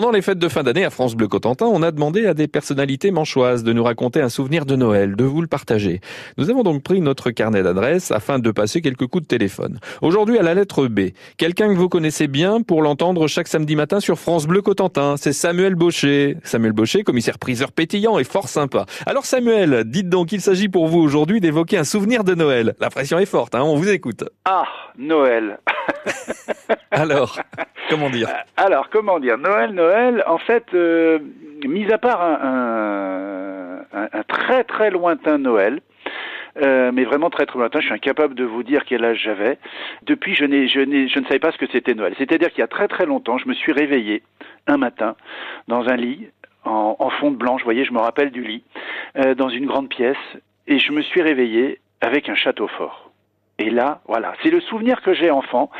Pendant les fêtes de fin d'année à France Bleu Cotentin, on a demandé à des personnalités manchoises de nous raconter un souvenir de Noël, de vous le partager. Nous avons donc pris notre carnet d'adresses afin de passer quelques coups de téléphone. Aujourd'hui à la lettre B, quelqu'un que vous connaissez bien pour l'entendre chaque samedi matin sur France Bleu Cotentin, c'est Samuel Baucher. Samuel Baucher, commissaire priseur pétillant et fort sympa. Alors Samuel, dites donc, il s'agit pour vous aujourd'hui d'évoquer un souvenir de Noël. La pression est forte, hein, on vous écoute. Ah, Noël. Alors, comment dire? Alors, comment dire? Noël, Noël, en fait, euh, mis à part un, très très lointain Noël, euh, mais vraiment très très lointain. Je suis incapable de vous dire quel âge j'avais. Depuis, je, je, je ne savais pas ce que c'était Noël. C'est-à-dire qu'il y a très très longtemps, je me suis réveillé un matin dans un lit en, fond de blanc. Vous voyez, je me rappelle du lit euh, dans une grande pièce et je me suis réveillé avec un château fort. Et là, voilà, c'est le souvenir que j'ai enfant.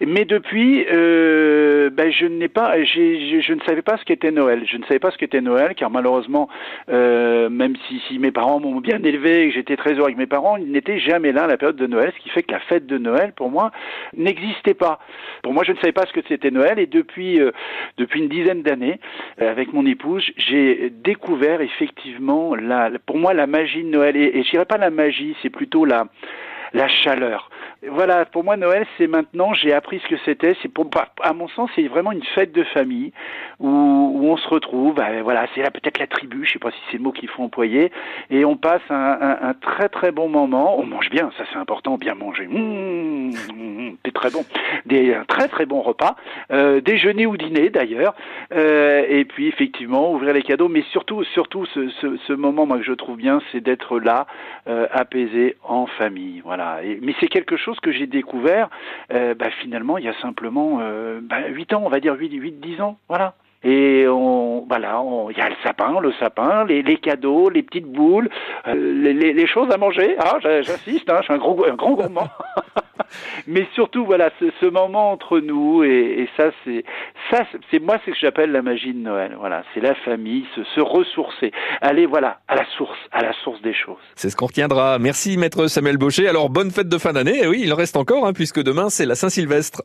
Mais depuis, euh, ben, je n'ai pas, je, je, ne savais pas ce qu'était Noël. Je ne savais pas ce qu'était Noël, car malheureusement, euh, même si, si, mes parents m'ont bien élevé et que j'étais très heureux avec mes parents, ils n'étaient jamais là à la période de Noël, ce qui fait que la fête de Noël, pour moi, n'existait pas. Pour moi, je ne savais pas ce que c'était Noël, et depuis, euh, depuis une dizaine d'années, euh, avec mon épouse, j'ai découvert effectivement, la, pour moi, la magie de Noël. Et, et je dirais pas la magie, c'est plutôt la la chaleur. Voilà, pour moi Noël, c'est maintenant, j'ai appris ce que c'était. C'est pour, à mon sens, c'est vraiment une fête de famille où, où on se retrouve. Ben, voilà, c'est là peut-être la tribu, je sais pas si c'est le mot qu'il faut employer, et on passe un, un, un, très très bon moment. On mange bien, ça c'est important, bien manger. Mmh, mmh, c'est très bon. Des un très très bon repas, euh, déjeuner ou dîner d'ailleurs, euh, et puis effectivement ouvrir les cadeaux, mais surtout surtout ce, ce, ce moment moi que je trouve bien, c'est d'être là, euh, apaisé en famille. Voilà. Mais c'est quelque chose chose que j'ai découvert euh, bah, finalement il y a simplement euh, bah, 8 ans, on va dire 8-10 ans, voilà. Et on, voilà, il y a le sapin, le sapin, les, les cadeaux, les petites boules, euh, les, les, les, choses à manger. Ah, j'insiste, hein, je suis un gros, un grand gourmand. Mais surtout, voilà, ce, moment entre nous et, ça, c'est ça, c'est moi, ce que j'appelle la magie de Noël. Voilà, c'est la famille, se, se, ressourcer, aller voilà à la source, à la source des choses. C'est ce qu'on retiendra. Merci, maître Samuel Baucher. Alors bonne fête de fin d'année. Et oui, il reste encore, hein, puisque demain c'est la Saint-Sylvestre.